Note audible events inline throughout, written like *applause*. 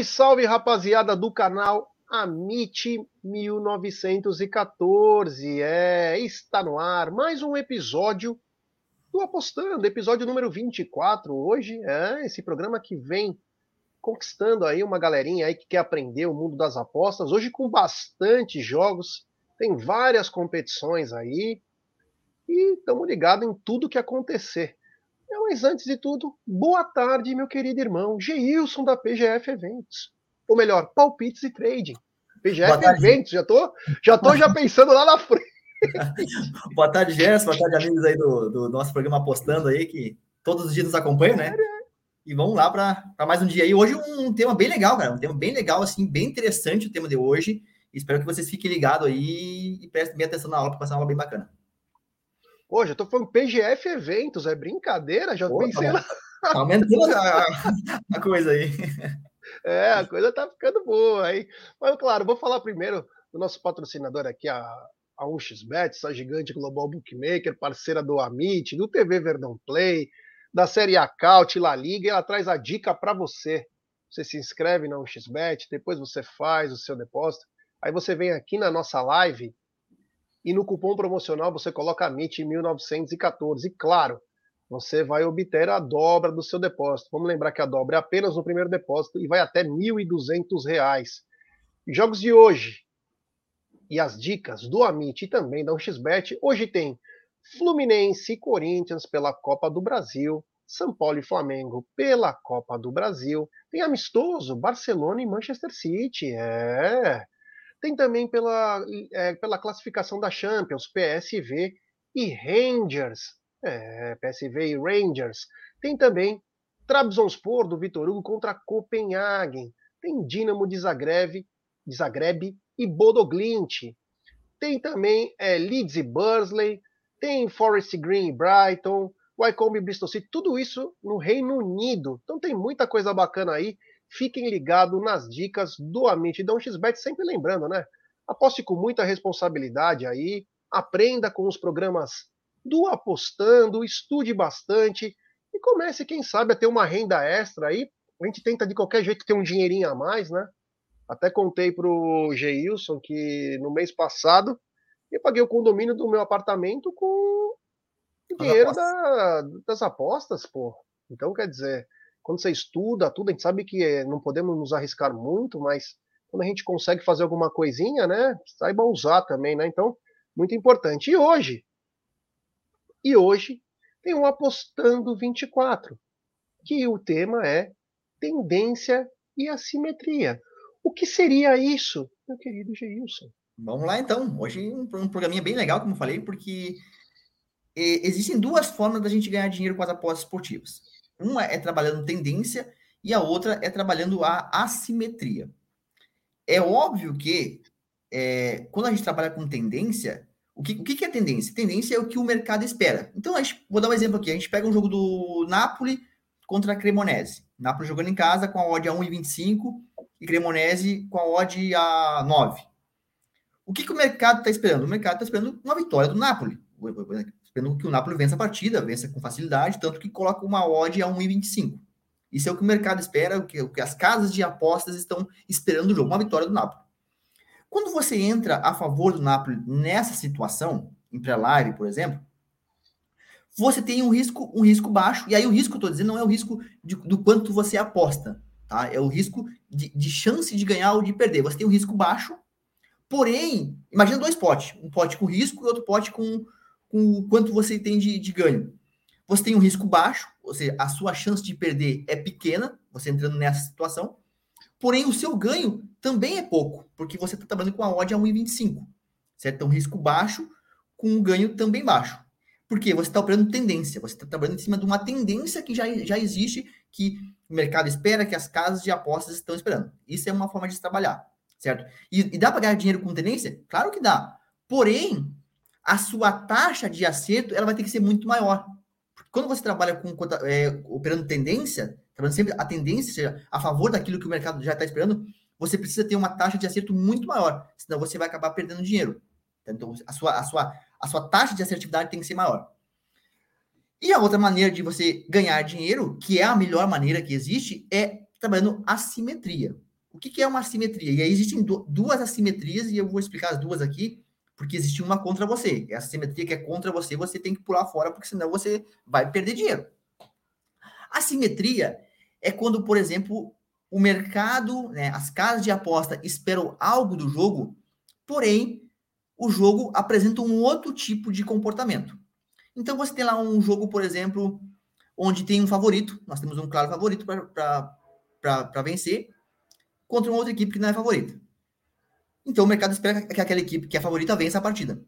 Salve, salve, rapaziada do canal Amit 1914. É, está no ar mais um episódio do Apostando, episódio número 24. Hoje é esse programa que vem conquistando aí uma galerinha aí que quer aprender o mundo das apostas. Hoje com bastante jogos, tem várias competições aí e estamos ligados em tudo que acontecer. Mas antes de tudo, boa tarde, meu querido irmão Geilson da PGF Eventos. Ou melhor, Palpites e Trading. PGF Eventos, já tô, já tô já pensando lá na frente. *laughs* boa tarde, Gerson. Boa tarde, amigos aí do, do, nosso programa Apostando aí, que todos os dias nos acompanham, né? E vamos lá para mais um dia aí. Hoje um tema bem legal, cara. Um tema bem legal, assim, bem interessante o tema de hoje. Espero que vocês fiquem ligados aí e prestem bem atenção na aula, para passar uma aula bem bacana. Hoje eu tô falando PGF Eventos, é brincadeira? Já Pô, pensei tá, tá aumentando a, *laughs* a, coisa aí. É, a coisa tá ficando boa aí. Mas, claro, vou falar primeiro do nosso patrocinador aqui, a, a 1xBet, essa gigante global bookmaker, parceira do Amit, do TV Verdão Play, da série Acaute, La Liga, e ela traz a dica para você. Você se inscreve na 1xBet, depois você faz o seu depósito, aí você vem aqui na nossa live e no cupom promocional você coloca MIT 1914. E claro, você vai obter a dobra do seu depósito. Vamos lembrar que a dobra é apenas no primeiro depósito e vai até R$ 1.200. Jogos de hoje e as dicas do Amit e também da 1xBet. Hoje tem Fluminense e Corinthians pela Copa do Brasil, São Paulo e Flamengo pela Copa do Brasil. Tem amistoso, Barcelona e Manchester City. É. Tem também pela, é, pela classificação da Champions, PSV e Rangers. É, PSV e Rangers. Tem também Trabzonspor do Vitor Hugo contra Copenhagen. Tem Dinamo de Zagreb, de Zagreb e Bodoglint. Tem também é, Leeds e Bursley. Tem Forest Green e Brighton. Wycombe e Bristol City. Tudo isso no Reino Unido. Então tem muita coisa bacana aí. Fiquem ligados nas dicas do Amit. Então, XBet sempre lembrando, né? Aposte com muita responsabilidade aí, aprenda com os programas do Apostando, estude bastante e comece, quem sabe, a ter uma renda extra aí. A gente tenta de qualquer jeito ter um dinheirinho a mais, né? Até contei pro Geilson que no mês passado eu paguei o condomínio do meu apartamento com dinheiro da, das apostas, pô. Então, quer dizer, quando você estuda tudo, a gente sabe que eh, não podemos nos arriscar muito, mas quando a gente consegue fazer alguma coisinha, né, saiba usar também, né? Então, muito importante. E hoje, e hoje tem um apostando 24, que o tema é tendência e assimetria. O que seria isso, meu querido Geilson? Vamos lá então. Hoje um, um programinha bem legal, como falei, porque eh, existem duas formas da gente ganhar dinheiro com as apostas esportivas. Uma é trabalhando tendência e a outra é trabalhando a assimetria. É óbvio que é, quando a gente trabalha com tendência, o que, o que é tendência? Tendência é o que o mercado espera. Então, gente, vou dar um exemplo aqui. A gente pega um jogo do Napoli contra a Cremonese. Napoli jogando em casa com a odd a 1,25 e Cremonese com a odd a 9. O que, que o mercado está esperando? O mercado está esperando uma vitória do Napoli esperando que o Napoli vença a partida, vença com facilidade, tanto que coloca uma odd a 1,25. Isso é o que o mercado espera, o que, o que as casas de apostas estão esperando o jogo, uma vitória do Napoli. Quando você entra a favor do Napoli nessa situação, em pré-live, por exemplo, você tem um risco, um risco baixo, e aí o risco, eu estou dizendo, não é o risco de, do quanto você aposta, tá? É o risco de, de chance de ganhar ou de perder. Você tem um risco baixo, porém, imagina dois potes, um pote com risco e outro pote com, com o quanto você tem de, de ganho. Você tem um risco baixo, ou seja, a sua chance de perder é pequena, você entrando nessa situação, porém o seu ganho também é pouco, porque você está trabalhando com a odd a 1,25, certo? Então, risco baixo com um ganho também baixo. Porque você está operando tendência, você está trabalhando em cima de uma tendência que já, já existe, que o mercado espera, que as casas de apostas estão esperando. Isso é uma forma de trabalhar, certo? E, e dá para ganhar dinheiro com tendência? Claro que dá. Porém, a sua taxa de acerto ela vai ter que ser muito maior. Porque quando você trabalha com é, operando tendência, trabalhando sempre a tendência, a favor daquilo que o mercado já está esperando, você precisa ter uma taxa de acerto muito maior, senão você vai acabar perdendo dinheiro. Então, a sua, a sua, a sua taxa de assertividade tem que ser maior. E a outra maneira de você ganhar dinheiro, que é a melhor maneira que existe, é trabalhando assimetria. O que, que é uma assimetria? E aí existem duas assimetrias, e eu vou explicar as duas aqui, porque existe uma contra você. Essa assimetria que é contra você, você tem que pular fora, porque senão você vai perder dinheiro. Assimetria é quando, por exemplo, o mercado, né, as casas de aposta esperam algo do jogo, porém o jogo apresenta um outro tipo de comportamento. Então você tem lá um jogo, por exemplo, onde tem um favorito, nós temos um claro favorito para vencer, contra uma outra equipe que não é favorita. Então o mercado espera que aquela equipe que é favorita vença a partida.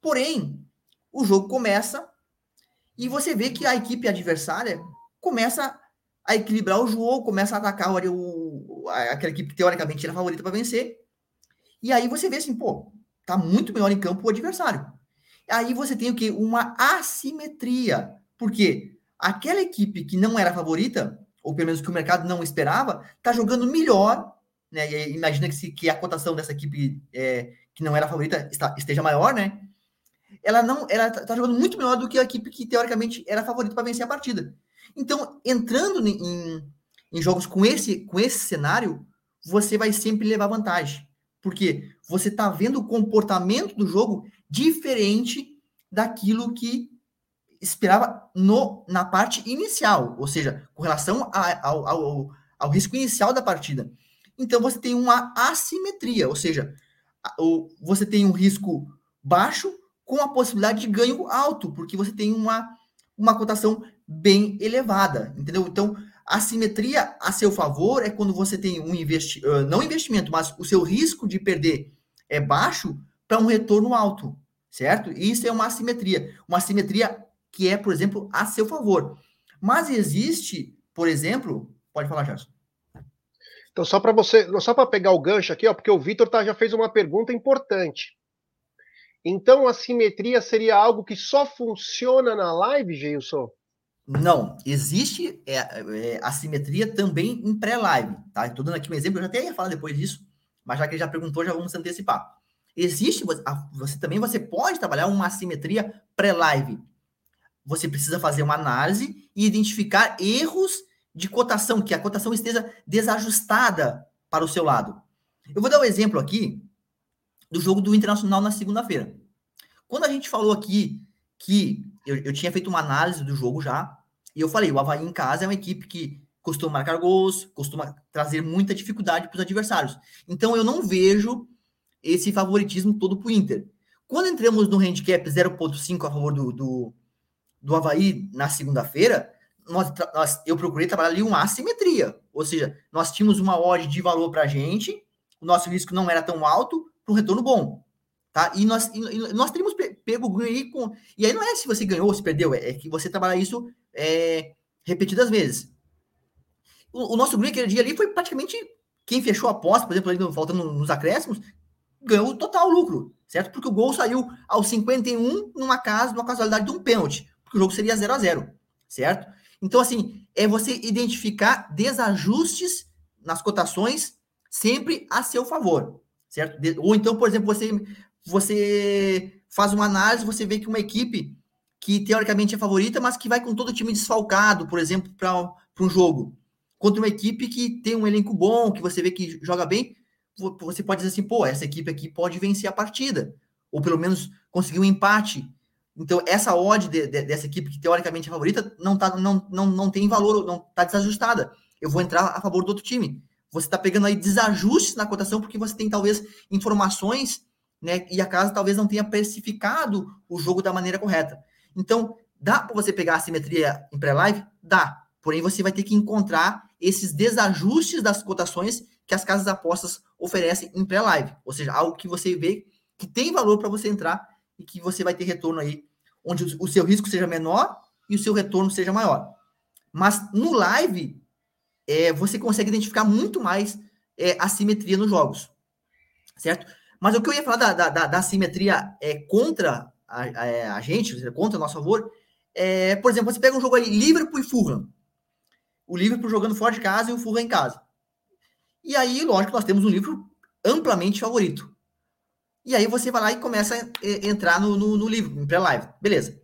Porém, o jogo começa e você vê que a equipe adversária começa a equilibrar o jogo, começa a atacar o, aquela equipe que teoricamente era favorita para vencer. E aí você vê assim, pô, tá muito melhor em campo o adversário. Aí você tem o que? Uma assimetria. Porque aquela equipe que não era favorita, ou pelo menos que o mercado não esperava, tá jogando melhor. Né? E imagina que, se, que a cotação dessa equipe é, que não era favorita está, esteja maior, né? Ela não, ela tá, tá jogando muito melhor do que a equipe que teoricamente era favorita para vencer a partida. Então, entrando em, em jogos com esse, com esse cenário, você vai sempre levar vantagem. Porque você está vendo o comportamento do jogo diferente daquilo que esperava no, na parte inicial, ou seja, com relação a, ao, ao, ao risco inicial da partida. Então você tem uma assimetria, ou seja, você tem um risco baixo com a possibilidade de ganho alto, porque você tem uma, uma cotação bem elevada, entendeu? Então, a simetria a seu favor é quando você tem um investimento, não investimento, mas o seu risco de perder é baixo para um retorno alto, certo? Isso é uma assimetria. Uma assimetria que é, por exemplo, a seu favor. Mas existe, por exemplo, pode falar, Gerson. Então, só para você, só para pegar o gancho aqui, ó, porque o Vitor tá, já fez uma pergunta importante. Então, a simetria seria algo que só funciona na live, Geilson? Não, existe é, é, assimetria também em pré-live, tá? Estou dando aqui um exemplo, eu já até ia falar depois disso, mas já que ele já perguntou, já vamos antecipar. Existe, você também você pode trabalhar uma assimetria pré-live. Você precisa fazer uma análise e identificar erros de cotação, que a cotação esteja desajustada para o seu lado. Eu vou dar um exemplo aqui do jogo do Internacional na segunda-feira. Quando a gente falou aqui que eu, eu tinha feito uma análise do jogo já, e eu falei, o Havaí em casa é uma equipe que costuma marcar gols, costuma trazer muita dificuldade para os adversários. Então eu não vejo esse favoritismo todo para o Inter. Quando entramos no handicap 0.5 a favor do, do, do Havaí na segunda-feira, nós, nós, eu procurei trabalhar ali uma assimetria. Ou seja, nós tínhamos uma odd de valor para a gente, o nosso risco não era tão alto, para um retorno bom. Tá? E nós, e nós teríamos pego ganho aí com. E aí não é se você ganhou ou se perdeu, é, é que você trabalha isso é, repetidas vezes. O, o nosso ganho aquele dia ali foi praticamente quem fechou a aposta, por exemplo, ali, faltando nos acréscimos, ganhou total lucro, certo? Porque o gol saiu aos 51 numa casa, numa casualidade de um pênalti, porque o jogo seria 0 a 0 certo? Então, assim, é você identificar desajustes nas cotações sempre a seu favor, certo? Ou então, por exemplo, você você faz uma análise, você vê que uma equipe que teoricamente é favorita, mas que vai com todo o time desfalcado, por exemplo, para um jogo, contra uma equipe que tem um elenco bom, que você vê que joga bem, você pode dizer assim, pô, essa equipe aqui pode vencer a partida, ou pelo menos conseguir um empate. Então, essa odd de, de, dessa equipe que teoricamente é favorita não, tá, não, não, não tem valor, não está desajustada. Eu vou entrar a favor do outro time. Você está pegando aí desajustes na cotação porque você tem talvez informações né? E a casa talvez não tenha precificado o jogo da maneira correta. Então, dá para você pegar a simetria em pré-live? Dá. Porém, você vai ter que encontrar esses desajustes das cotações que as casas apostas oferecem em pré-live. Ou seja, algo que você vê que tem valor para você entrar e que você vai ter retorno aí, onde o seu risco seja menor e o seu retorno seja maior. Mas no live, é, você consegue identificar muito mais é, assimetria nos jogos, certo? Mas o que eu ia falar da, da, da simetria é, contra a, a, a gente, contra o nosso favor, é, por exemplo, você pega um jogo aí, Liverpool e Fulham. O Liverpool jogando fora de casa e o Fulham em casa. E aí, lógico, nós temos um livro amplamente favorito. E aí você vai lá e começa a entrar no, no, no livro, em pré-live. Beleza.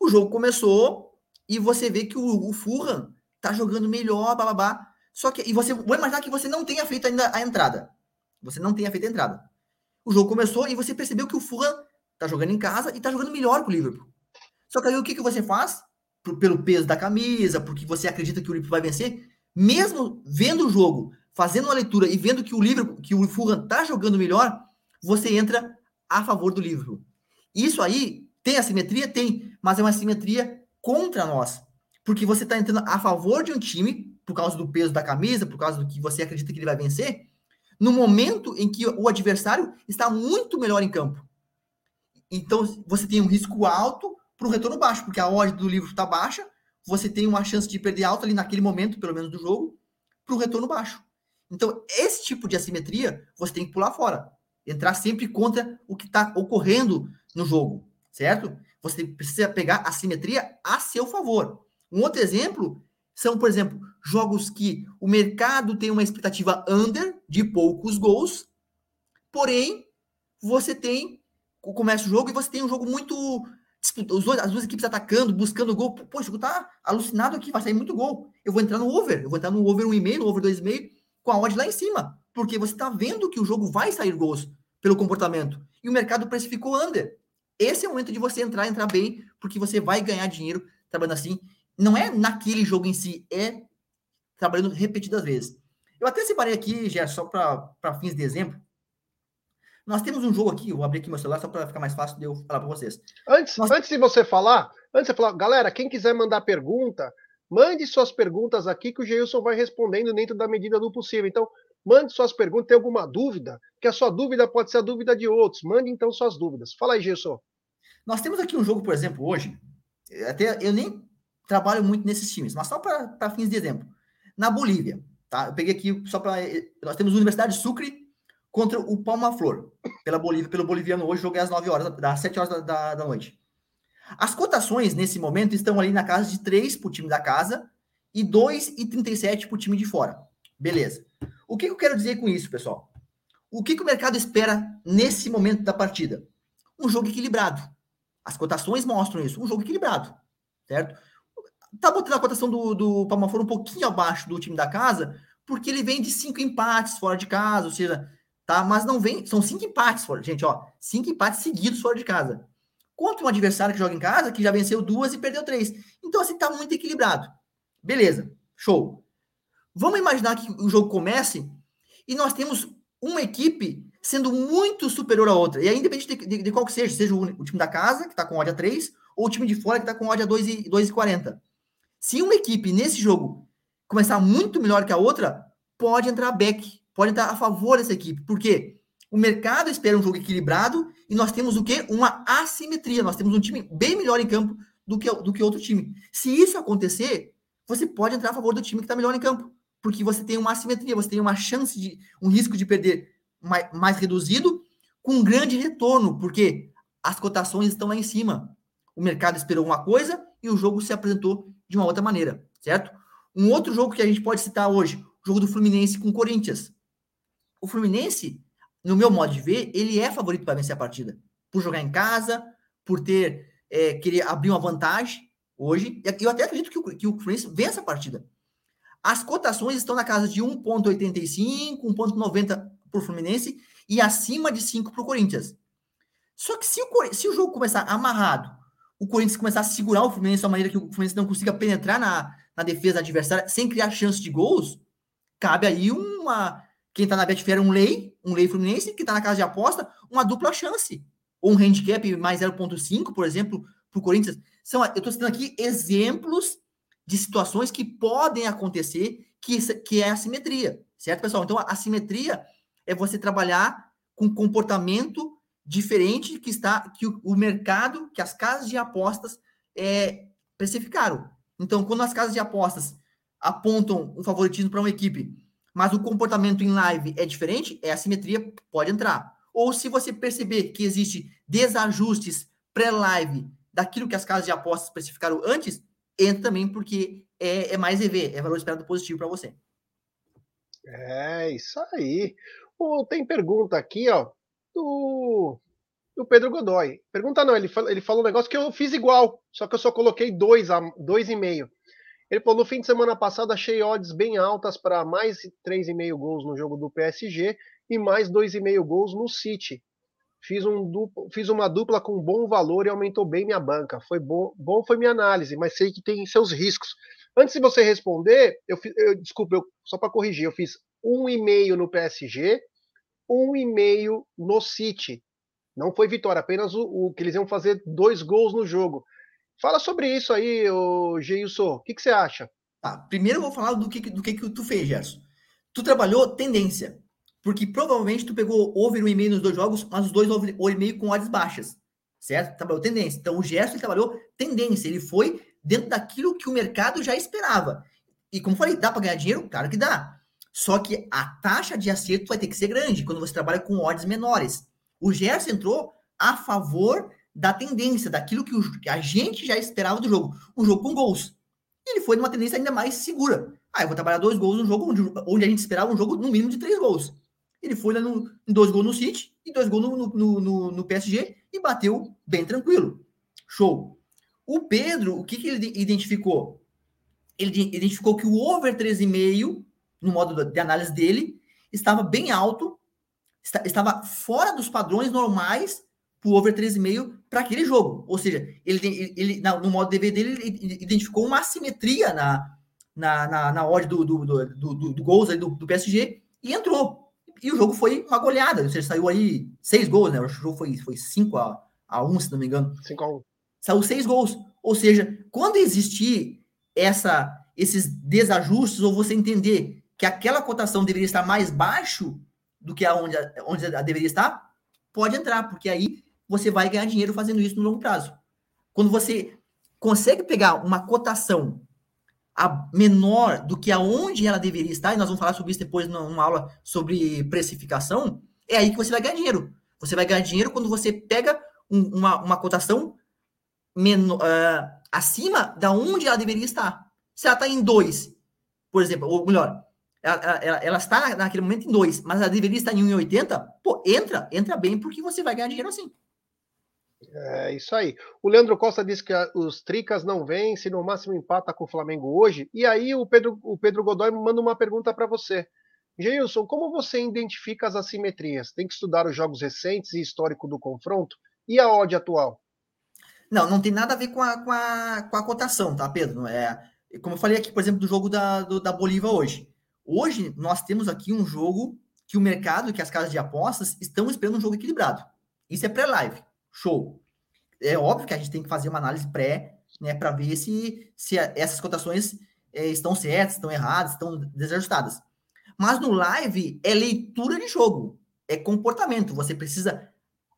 O jogo começou e você vê que o, o Fulham tá jogando melhor, bababá. Só que, e você, vou imaginar que você não tenha feito ainda a entrada. Você não tenha feito a entrada. O jogo começou e você percebeu que o Fulham tá jogando em casa e tá jogando melhor que o Liverpool. Só que aí o que, que você faz? Pelo peso da camisa, porque você acredita que o Liverpool vai vencer, mesmo vendo o jogo, fazendo uma leitura e vendo que o Liverpool, que o Fulham tá jogando melhor, você entra a favor do Liverpool. Isso aí tem assimetria? Tem, mas é uma assimetria contra nós. Porque você está entrando a favor de um time, por causa do peso da camisa, por causa do que você acredita que ele vai vencer, no momento em que o adversário está muito melhor em campo. Então, você tem um risco alto para o retorno baixo, porque a odd do livro está baixa, você tem uma chance de perder alto ali naquele momento, pelo menos do jogo, para o retorno baixo. Então, esse tipo de assimetria você tem que pular fora. Entrar sempre contra o que está ocorrendo no jogo, certo? Você precisa pegar a simetria a seu favor. Um outro exemplo são, por exemplo, jogos que o mercado tem uma expectativa under de poucos gols, porém você tem começa o jogo e você tem um jogo muito os dois, as duas equipes atacando, buscando gol. Poxa, o tá alucinado aqui, vai sair muito gol. Eu vou entrar no over, eu vou entrar no over 1,5, no over 2,5, com a odd lá em cima, porque você está vendo que o jogo vai sair gols pelo comportamento. E o mercado precificou under. Esse é o momento de você entrar, entrar bem, porque você vai ganhar dinheiro trabalhando assim. Não é naquele jogo em si, é trabalhando repetidas vezes. Eu até separei aqui, já só para fins de exemplo, nós temos um jogo aqui, eu vou abrir aqui meu celular só para ficar mais fácil de eu falar para vocês. Antes, Nós... antes de você falar, antes de você falar, galera, quem quiser mandar pergunta, mande suas perguntas aqui que o Geilson vai respondendo dentro da medida do possível. Então, mande suas perguntas, tem alguma dúvida? Que a sua dúvida pode ser a dúvida de outros. Mande então suas dúvidas. Fala aí, Geilson. Nós temos aqui um jogo, por exemplo, hoje, até eu nem trabalho muito nesses times, mas só para fins de exemplo. Na Bolívia, tá? Eu peguei aqui só para. Nós temos Universidade de Sucre contra o Palma Flor, pela Bolívia, pelo boliviano hoje, joguei às 9 horas, das 7 horas da, da, da, noite. As cotações nesse momento estão ali na casa de 3 para o time da casa e 2,37 para o time de fora. Beleza. O que, eu quero dizer com isso, pessoal? O que, que o mercado espera nesse momento da partida? Um jogo equilibrado. As cotações mostram isso, um jogo equilibrado, certo? Tá botando a cotação do, do Palma Flor um pouquinho abaixo do time da casa, porque ele vem de cinco empates fora de casa, ou seja, tá? Mas não vem, são cinco empates fora, gente, ó, cinco empates seguidos fora de casa. Contra um adversário que joga em casa, que já venceu duas e perdeu três. Então, assim, tá muito equilibrado. Beleza, show. Vamos imaginar que o jogo comece e nós temos uma equipe sendo muito superior à outra. E aí, independente de, de, de qual que seja, seja o, o, time da casa, que está com ódio a 3, ou o time de fora, que está com ódio a 2,40. Se uma equipe nesse jogo começar muito melhor que a outra, pode entrar back pode estar a favor dessa equipe. Por quê? O mercado espera um jogo equilibrado e nós temos o quê? Uma assimetria. Nós temos um time bem melhor em campo do que, do que outro time. Se isso acontecer, você pode entrar a favor do time que está melhor em campo. Porque você tem uma assimetria, você tem uma chance de. um risco de perder mais, mais reduzido com um grande retorno, porque as cotações estão lá em cima. O mercado esperou uma coisa e o jogo se apresentou de uma outra maneira, certo? Um outro jogo que a gente pode citar hoje, o jogo do Fluminense com o Corinthians. O Fluminense, no meu modo de ver, ele é favorito para vencer a partida. Por jogar em casa, por ter é, querer abrir uma vantagem hoje. E eu até acredito que o, que o Fluminense vença a partida. As cotações estão na casa de 1,85, 1,90 para o Fluminense e acima de 5 para o Corinthians. Só que se o, se o jogo começar amarrado, o Corinthians começar a segurar o Fluminense de uma maneira que o Fluminense não consiga penetrar na, na defesa adversária sem criar chance de gols, cabe aí uma, quem está na Betfair um lei, um lei fluminense, que está na casa de aposta, uma dupla chance. Ou um handicap mais 0,5, por exemplo, para o Corinthians. São, eu estou citando aqui exemplos de situações que podem acontecer que, que é a simetria, certo, pessoal? Então, a simetria é você trabalhar com comportamento diferente que está que o, mercado, que as casas de apostas é, precificaram. Então, quando as casas de apostas apontam um favoritismo para uma equipe mas o comportamento em live é diferente, é assimetria, pode entrar. Ou se você perceber que existe desajustes pré-live daquilo que as casas de apostas especificaram antes, entra também porque é, é mais EV, é valor esperado positivo para você. É, isso aí. Oh, tem pergunta aqui, ó, do, do Pedro Godoy. Pergunta não, ele, fala, ele falou um negócio que eu fiz igual, só que eu só coloquei dois, a, dois e meio. Ele falou: no fim de semana passado achei odds bem altas para mais 3,5 gols no jogo do PSG e mais 2,5 gols no City. Fiz, um duplo, fiz uma dupla com bom valor e aumentou bem minha banca. Foi bom, bom foi minha análise, mas sei que tem seus riscos. Antes de você responder, eu, eu desculpa, eu, só para corrigir, eu fiz um e meio no PSG, um e meio no City. Não foi vitória, apenas o, o, que eles iam fazer dois gols no jogo. Fala sobre isso aí, o Geilson. O que, que, você acha? Tá, primeiro eu vou falar do que, do que, que tu fez, Gerson. Tu trabalhou tendência. Porque provavelmente tu pegou over o e-mail nos dois jogos, mas os dois over o e-mail com odds baixas. Certo? Trabalhou tendência. Então o Gerson trabalhou tendência. Ele foi dentro daquilo que o mercado já esperava. E como falei, dá para ganhar dinheiro? Claro que dá. Só que a taxa de acerto vai ter que ser grande quando você trabalha com odds menores. O Gerson entrou a favor da tendência, daquilo que, o, que a gente já esperava do jogo. Um jogo com gols. Ele foi numa tendência ainda mais segura. Ah, eu vou trabalhar dois gols no jogo onde, onde a gente esperava um jogo no mínimo de três gols. Ele foi lá no, em dois gols no City e dois gols no, no, no, no PSG e bateu bem tranquilo. Show. O Pedro, o que, que ele identificou? Ele identificou que o over 13,5, no modo de análise dele, estava bem alto, estava fora dos padrões normais para o over 13,5 para aquele jogo. Ou seja, ele, ele, no modo DV dele, ele identificou uma assimetria na, na, na, na odd do, do, do, do, do gols do, do PSG e entrou e o jogo foi uma goleada. Ou seja, saiu aí seis gols, né? O jogo foi, foi 5 a, a 1, se não me engano. 5 a 1. Saiu seis gols. Ou seja, quando existir essa, esses desajustes, ou você entender que aquela cotação deveria estar mais baixo do que aonde, onde ela deveria estar, pode entrar, porque aí você vai ganhar dinheiro fazendo isso no longo prazo. Quando você consegue pegar uma cotação a menor do que aonde ela deveria estar, e nós vamos falar sobre isso depois numa aula sobre precificação, é aí que você vai ganhar dinheiro. Você vai ganhar dinheiro quando você pega um, uma, uma cotação menor, uh, acima da onde ela deveria estar. Se ela está em 2, por exemplo, ou melhor, ela, ela, ela, está naquele momento em 2, mas ela deveria estar em 1,80, pô, entra, entra bem, porque você vai ganhar dinheiro assim. É isso aí. O Leandro Costa disse que os Tricas não vencem, no máximo empata com o Flamengo hoje. E aí o Pedro, o Pedro Godoy manda uma pergunta para você. Geilson, como você identifica as assimetrias? Tem que estudar os jogos recentes e histórico do confronto? E a odd atual? Não, não tem nada a ver com a, com a, com a cotação, tá, Pedro? É, como eu falei aqui, por exemplo, do jogo da, do, da Bolívia hoje. Hoje, nós temos aqui um jogo que o mercado, que as casas de apostas estão esperando um jogo equilibrado. Isso é pré-live. Show. É óbvio que a gente tem que fazer uma análise pré, né, para ver se, se essas cotações é, estão certas, estão erradas, estão desajustadas. Mas no live é leitura de jogo, é comportamento. Você precisa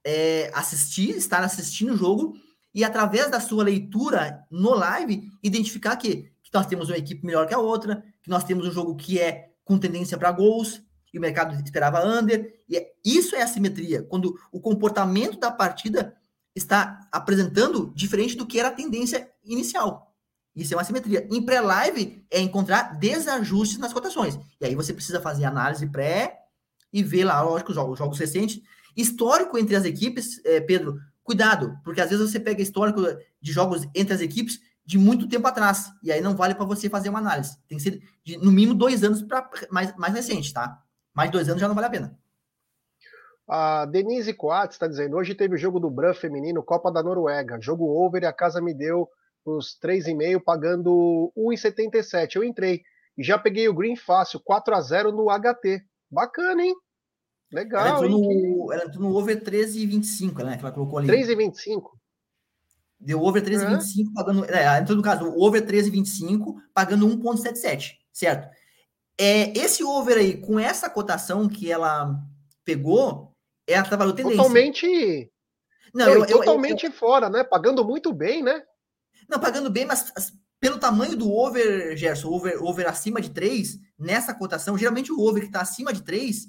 é, assistir, estar assistindo o jogo e através da sua leitura no live identificar que, que nós temos uma equipe melhor que a outra, que nós temos um jogo que é com tendência para gols, e o mercado esperava under. E é, isso é assimetria, quando o comportamento da partida está apresentando diferente do que era a tendência inicial. Isso é uma assimetria. Em pré-live é encontrar desajustes nas cotações. E aí você precisa fazer análise pré e ver lá, lógico, os jogos, jogos recentes. Histórico entre as equipes, é, Pedro, cuidado, porque às vezes você pega histórico de jogos entre as equipes de muito tempo atrás. E aí não vale para você fazer uma análise. Tem que ser de, no mínimo dois anos para mais, mais recente, tá? Mais dois anos já não vale a pena. A Denise Coates está dizendo: hoje teve o jogo do Bran feminino, Copa da Noruega. Jogo over e a casa me deu os 3,5 pagando 1,77. Eu entrei e já peguei o Green fácil, 4 a 0 no HT. Bacana, hein? Legal. Ela entrou, no, ela entrou no over 13,25, né? Que ela colocou ali. 3,25. Deu over 13,25 é. pagando. É, entrou no caso, over 13,25 pagando 1,77, certo? É, esse over aí, com essa cotação que ela pegou, ela trabalhou tendência. Totalmente. Não, eu, totalmente eu, eu, fora, né? Pagando muito bem, né? Não, pagando bem, mas pelo tamanho do over, Gerson, over, over acima de 3, nessa cotação, geralmente o over que está acima de 3,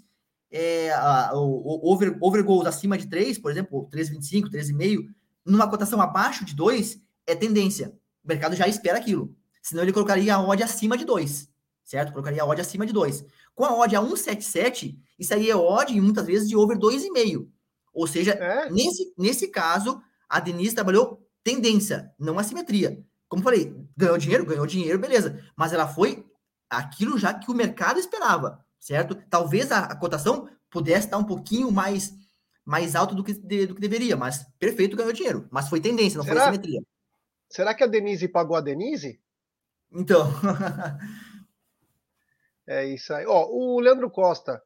é, a, o, o over, over goals acima de 3, por exemplo, 3,25, 3,5, numa cotação abaixo de 2, é tendência. O mercado já espera aquilo. Senão ele colocaria a odd acima de 2 certo? Colocaria a odd acima de 2. Com a odd a 1,77, isso aí é odd muitas vezes de over 2,5. Ou seja, é. nesse, nesse caso, a Denise trabalhou tendência, não assimetria. Como falei, Ganhou dinheiro? Ganhou dinheiro, beleza. Mas ela foi aquilo já que o mercado esperava, certo? Talvez a, a cotação pudesse estar um pouquinho mais mais alto do que, de, do que deveria, mas perfeito, ganhou dinheiro. Mas foi tendência, não Será? foi simetria. Será que a Denise pagou a Denise? Então. *laughs* é isso aí. Ó, o Leandro Costa.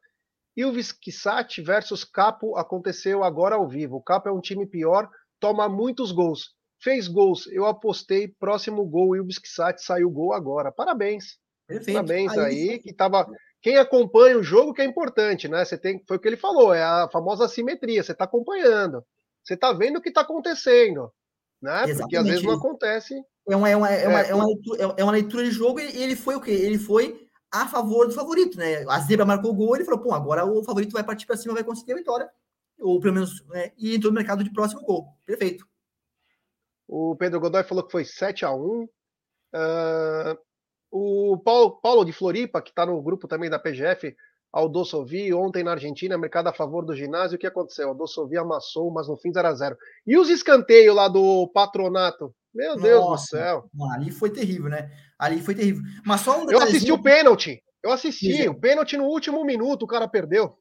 Ilves Kissati versus Capo aconteceu agora ao vivo. O Capo é um time pior, toma muitos gols. Fez gols, eu apostei, próximo gol, Ilves Kissati saiu gol agora. Parabéns. Perfeito. Parabéns aí, aí que tava quem acompanha o jogo que é importante, né? Você tem, foi o que ele falou, é a famosa assimetria. Você está acompanhando, você está vendo o que está acontecendo, né? Exatamente. Porque às vezes não acontece. É uma, é uma, é uma, é, é uma, leitura, é uma leitura de jogo e ele foi o quê? Ele foi a favor do favorito, né? A zebra marcou o gol, ele falou, pô, agora o favorito vai partir para cima, vai conseguir a vitória, ou pelo menos, né? E entrou no mercado de próximo gol. Perfeito. O Pedro Godoy falou que foi 7 a 1 uh, o Paulo, Paulo de Floripa, que está no grupo também da PGF, Aldossovi, ontem na Argentina, mercado a favor do ginásio, o que aconteceu? Aldossovi amassou, mas no fim 0 a 0 E os escanteios lá do patronato? Meu Deus Nossa, do céu. Ali foi terrível, né? Ali foi terrível. Mas só um Eu assisti o pênalti. Eu assisti. Sim. O pênalti no último minuto, o cara perdeu.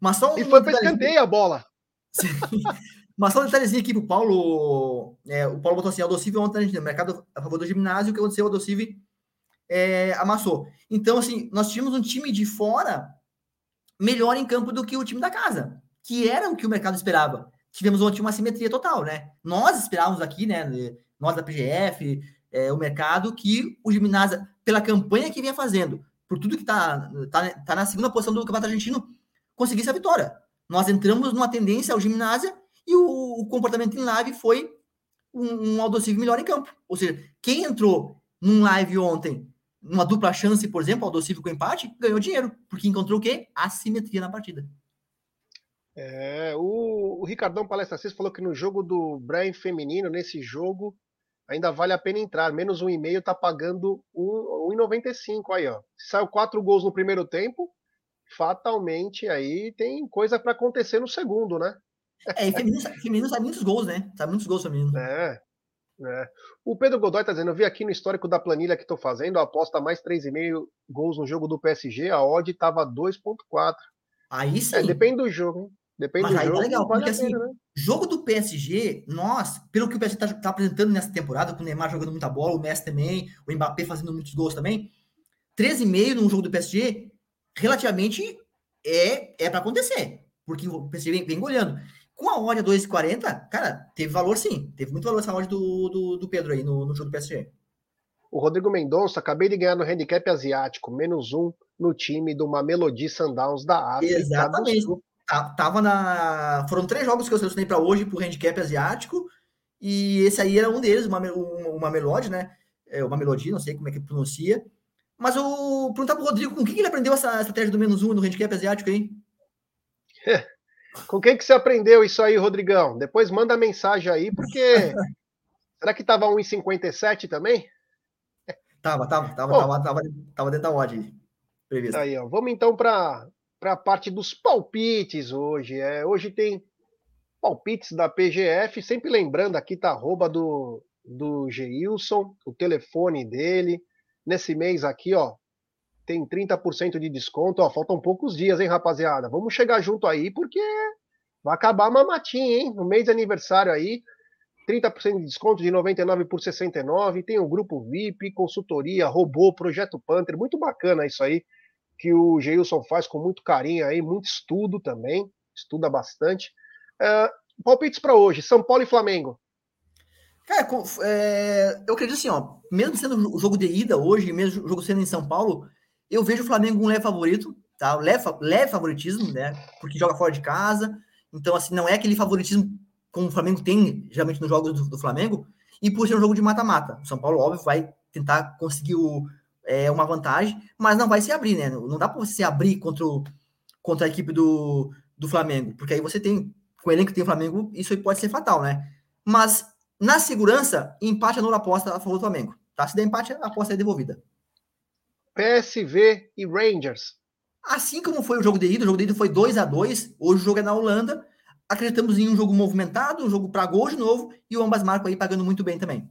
Mas só um e foi para escanteio a bola. Sim. *laughs* Mas só um detalhezinho aqui pro Paulo. É, o Paulo botou assim: Aldocive ontem no mercado a favor do ginásio. O que aconteceu? Aldocive é, amassou. Então, assim, nós tínhamos um time de fora melhor em campo do que o time da casa, que era o que o mercado esperava. Tivemos ontem uma simetria total, né? Nós esperávamos aqui, né? Nós da PGF, é, o mercado, que o Gimnasia, pela campanha que vinha fazendo, por tudo que tá, tá, tá na segunda posição do Campeonato Argentino, conseguisse a vitória. Nós entramos numa tendência ao Gimnasia e o, o comportamento em live foi um, um Aldocive melhor em campo. Ou seja, quem entrou num live ontem uma dupla chance, por exemplo, ao com empate, ganhou dinheiro, porque encontrou o quê? Assimetria na partida. É, o, o Ricardão Palestra 6 falou que no jogo do Brian feminino, nesse jogo, ainda vale a pena entrar. Menos um e meio tá pagando 1,95 aí, ó. Se saiu quatro gols no primeiro tempo, fatalmente aí tem coisa para acontecer no segundo, né? É, e feminino, feminino sai muitos gols, né? Sai muitos gols feminino. É, é. O Pedro Godoy está dizendo: eu vi aqui no histórico da planilha que estou fazendo, a aposta mais 3,5 gols no jogo do PSG, a odd estava 2,4. Aí é, sim. É, depende do jogo. Depende Mas do aí tá jogo. Tá legal, porque assim, né? jogo do PSG, nós, pelo que o PSG está tá apresentando nessa temporada, com o Neymar jogando muita bola, o Messi também, o Mbappé fazendo muitos gols também, 13,5 num jogo do PSG, relativamente é, é para acontecer, porque o PSG vem, vem goleando. Com a odd a 2,40, cara, teve valor sim. Teve muito valor essa odd do, do, do Pedro aí no, no jogo do PSG. O Rodrigo Mendonça, acabei de ganhar no handicap asiático, menos um no time do Mamelodi Sundowns da África. Exatamente. Tá, tava na. Foram três jogos que eu selecionei para hoje pro handicap asiático. E esse aí era um deles, uma, uma Melody, né? É, uma Melody, não sei como é que pronuncia. Mas eu perguntar pro Rodrigo com o que, que ele aprendeu essa estratégia do menos um no handicap asiático aí? Com quem que você aprendeu isso aí, Rodrigão? Depois manda mensagem aí, porque. *laughs* Será que tava 1,57 também? Tava, tava, tava, Bom, tava, tava, tava dentro da odd prevista. Aí, ó. Vamos então para a parte dos palpites hoje. É, hoje tem palpites da PGF, sempre lembrando aqui tá arroba do, do Geilson, o telefone dele. Nesse mês aqui, ó, tem 30% de desconto. Ó, faltam poucos dias, hein, rapaziada? Vamos chegar junto aí, porque vai acabar a mamatinha, hein? No mês de aniversário aí, 30% de desconto de 99 por 69. Tem o grupo VIP, consultoria, robô, projeto Panther. Muito bacana isso aí que o Geilson faz com muito carinho aí, muito estudo também, estuda bastante. Uh, palpites para hoje: São Paulo e Flamengo. Cara, é, eu acredito assim, ó, mesmo sendo o jogo de ida hoje, mesmo o jogo sendo em São Paulo, eu vejo o Flamengo um leve favorito, tá? Leve, leve favoritismo, né? Porque joga fora de casa. Então, assim, não é aquele favoritismo como o Flamengo tem geralmente nos jogos do, do Flamengo. E por ser um jogo de mata-mata. O São Paulo, óbvio, vai tentar conseguir o, é, uma vantagem, mas não vai se abrir, né? Não dá para você se abrir contra, o, contra a equipe do, do Flamengo, porque aí você tem, com o elenco que tem o Flamengo, isso aí pode ser fatal, né? Mas na segurança, empate anula a aposta a favor do Flamengo. Tá? Se der empate, a aposta é devolvida. PSV e Rangers. Assim como foi o jogo de ida, o jogo de ida foi 2 a 2 hoje o jogo é na Holanda. Acreditamos em um jogo movimentado, um jogo para gol de novo, e o ambas marcam aí pagando muito bem também.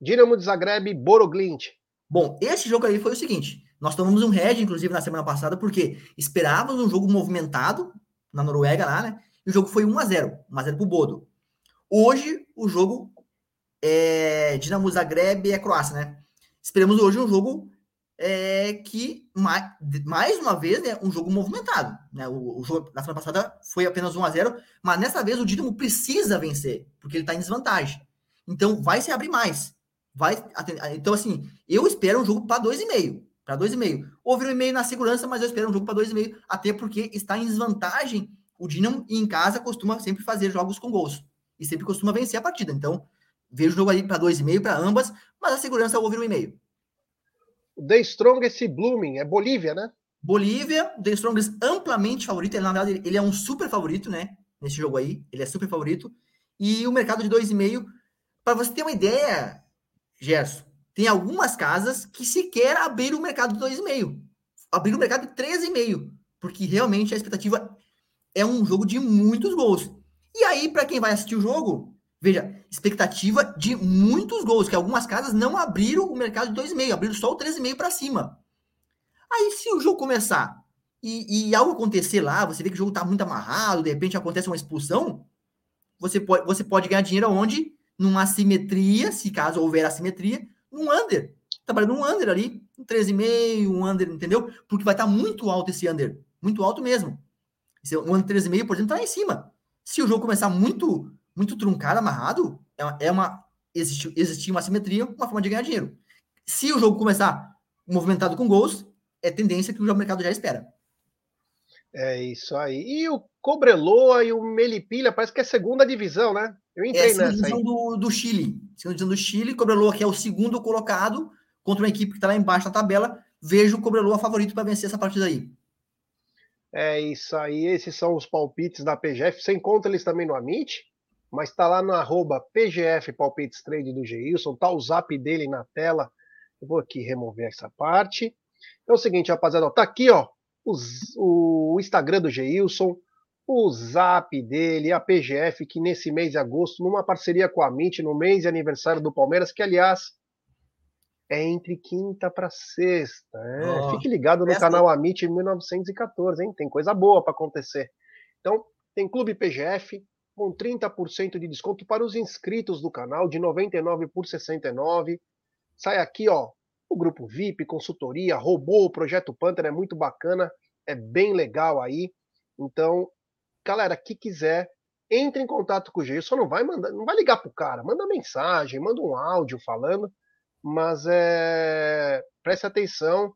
Dinamo de Zagreb, Boroglint. Bom, esse jogo aí foi o seguinte: nós tomamos um head, inclusive, na semana passada, porque esperávamos um jogo movimentado na Noruega lá, né? E o jogo foi 1x0, 1x0 pro Bodo. Hoje, o jogo é Dinamo Zagreb é Croácia, né? Esperamos hoje um jogo é, que, mais, uma vez, né, um jogo movimentado. Né? O, o jogo na semana passada foi apenas 1 a 0 mas nessa vez o Dinamo precisa vencer, porque ele está em desvantagem. Então, vai se abrir mais. Vai, então, assim, eu espero um jogo para 2,5. Para 2,5. Houve um e-mail na segurança, mas eu espero um jogo para 2,5, até porque está em desvantagem. O Dinamo em casa costuma sempre fazer jogos com gols. E sempre costuma vencer a partida. Então, vejo o jogo aí para 2,5 para ambas, mas a segurança ouvir um e-mail. The Strongest Blooming, é Bolívia, né? Bolívia, The Strongest amplamente favorito. Ele, na verdade, ele é um super favorito, né? Nesse jogo aí. Ele é super favorito. E o mercado de 2,5, para você ter uma ideia, Gerson, tem algumas casas que sequer abriram o mercado de 2,5. Abriram o mercado de 13,5. Porque realmente a expectativa é um jogo de muitos gols. E aí, para quem vai assistir o jogo, veja, expectativa de muitos gols, que algumas casas não abriram o mercado de 2,5, abriram só o 13,5 para cima. Aí, se o jogo começar e, e, algo acontecer lá, você vê que o jogo está muito amarrado, de repente acontece uma expulsão, você pode, você pode ganhar dinheiro onde? Numa assimetria, se caso houver assimetria, num under. Trabalhando um under ali, um 13,5, um under, entendeu? Porque vai estar tá muito alto esse under. Muito alto mesmo. Esse, um under 13,5, por exemplo, está lá em cima. Se o jogo começar muito muito truncado, amarrado, é uma, é uma existe, existir uma simetria, uma forma de ganhar dinheiro. Se o jogo começar movimentado com gols, é tendência que o mercado já espera. É isso aí. E o Cobreloa e o Melipilha, parece que é segunda divisão, né? Eu entrei é, segunda divisão do, do Chile. Segunda divisão do Chile, Cobreloa que é o segundo colocado contra uma equipe que está lá embaixo na tabela. Vejo o Cobreloa favorito para vencer essa partida aí. É isso aí. Esses são os palpites da PGF. Você encontra eles também no Amit mas está lá no arroba PGF Palpites Trade do Geilson, tá o zap dele na tela. Eu vou aqui remover essa parte. É o seguinte, rapaziada, ó, tá aqui, ó, o, o Instagram do Geilson, o zap dele, a PGF, que nesse mês de agosto, numa parceria com a Mint, no mês de aniversário do Palmeiras, que aliás é entre quinta para sexta. É. Oh, Fique ligado no canal Amit 1914, hein? Tem coisa boa para acontecer. Então, tem Clube PGF, com 30% de desconto para os inscritos do canal, de 99 por 69. Sai aqui, ó, o grupo VIP, consultoria, robô, o projeto Panther é muito bacana, é bem legal aí. Então, galera, que quiser, entre em contato com o G. Só não vai mandar, não vai ligar pro cara, manda mensagem, manda um áudio falando, mas é preste atenção.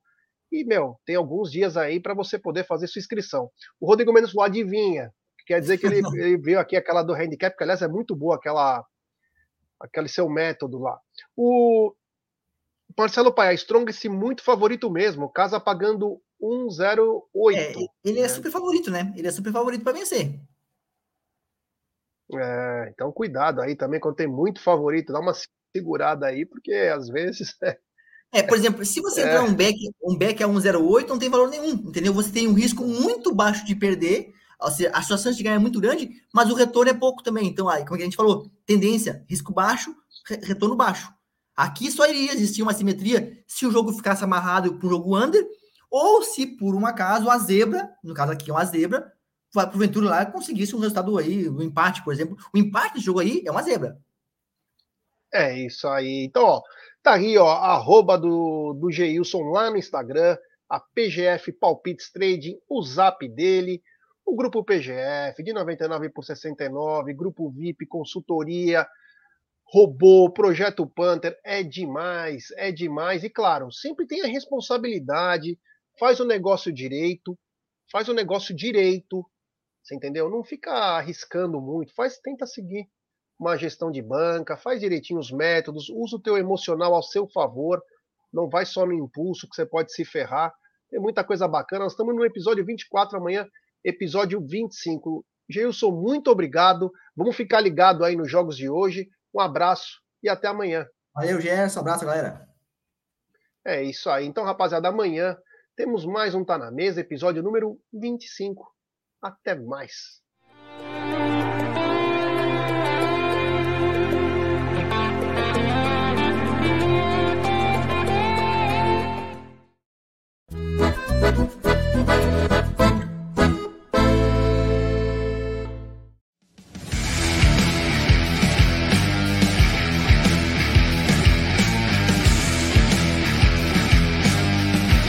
E, meu, tem alguns dias aí para você poder fazer sua inscrição. O Rodrigo Mendes falou: adivinha, Quer dizer que ele, *laughs* ele viu aqui aquela do handicap, que aliás é muito boa, aquela aquele seu método lá. O Marcelo Paia, Strong muito favorito mesmo, casa pagando 108. É, ele é né? super favorito, né? Ele é super favorito para vencer. É, então cuidado aí também quando tem muito favorito, dá uma segurada aí, porque às vezes *laughs* É, por exemplo, se você é. entrar um back, um back a 108, não tem valor nenhum, entendeu? Você tem um risco muito baixo de perder, a sua chance de ganhar é muito grande, mas o retorno é pouco também. Então, aí, como a gente falou, tendência, risco baixo, retorno baixo. Aqui só iria existir uma simetria se o jogo ficasse amarrado para um jogo under, ou se por um acaso a zebra, no caso aqui é uma zebra, porventura lá conseguisse um resultado aí, um empate, por exemplo. O empate desse jogo aí é uma zebra. É isso aí. Então, ó, tá aí, ó, arroba do, do Geilson lá no Instagram, a PGF Palpites Trading, o zap dele o grupo PGF, de 99 por 69, grupo VIP, consultoria, robô, projeto Panther, é demais, é demais. E claro, sempre tem a responsabilidade, faz o negócio direito, faz o negócio direito, você entendeu? Não fica arriscando muito, faz, tenta seguir uma gestão de banca, faz direitinho os métodos, usa o teu emocional ao seu favor, não vai só no impulso que você pode se ferrar. Tem muita coisa bacana. Nós estamos no episódio 24 amanhã episódio 25. Geilson, muito obrigado. Vamos ficar ligado aí nos jogos de hoje. Um abraço e até amanhã. Valeu, Gerson. Abraço, galera. É isso aí. Então, rapaziada, amanhã temos mais um Tá na Mesa, episódio número 25. Até mais.